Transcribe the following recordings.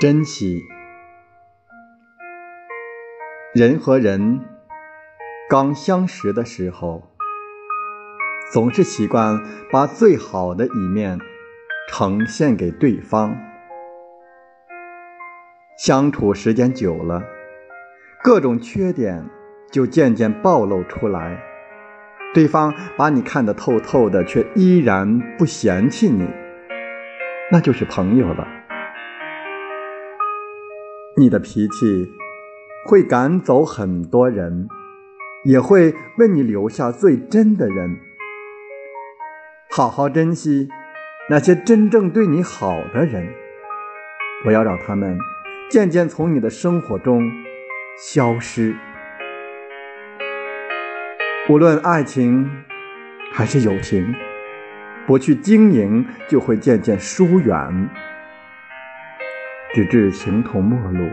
珍惜人和人刚相识的时候，总是习惯把最好的一面呈现给对方。相处时间久了，各种缺点就渐渐暴露出来。对方把你看得透透的，却依然不嫌弃你，那就是朋友了。你的脾气会赶走很多人，也会为你留下最真的人。好好珍惜那些真正对你好的人，不要让他们渐渐从你的生活中消失。无论爱情还是友情，不去经营，就会渐渐疏远。直至形同陌路。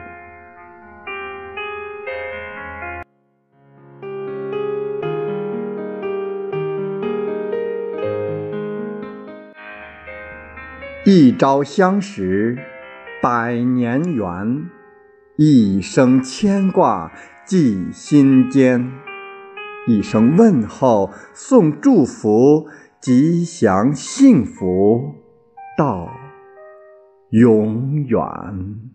一朝相识，百年缘，一生牵挂记心间。一声问候，送祝福，吉祥幸福到。永远。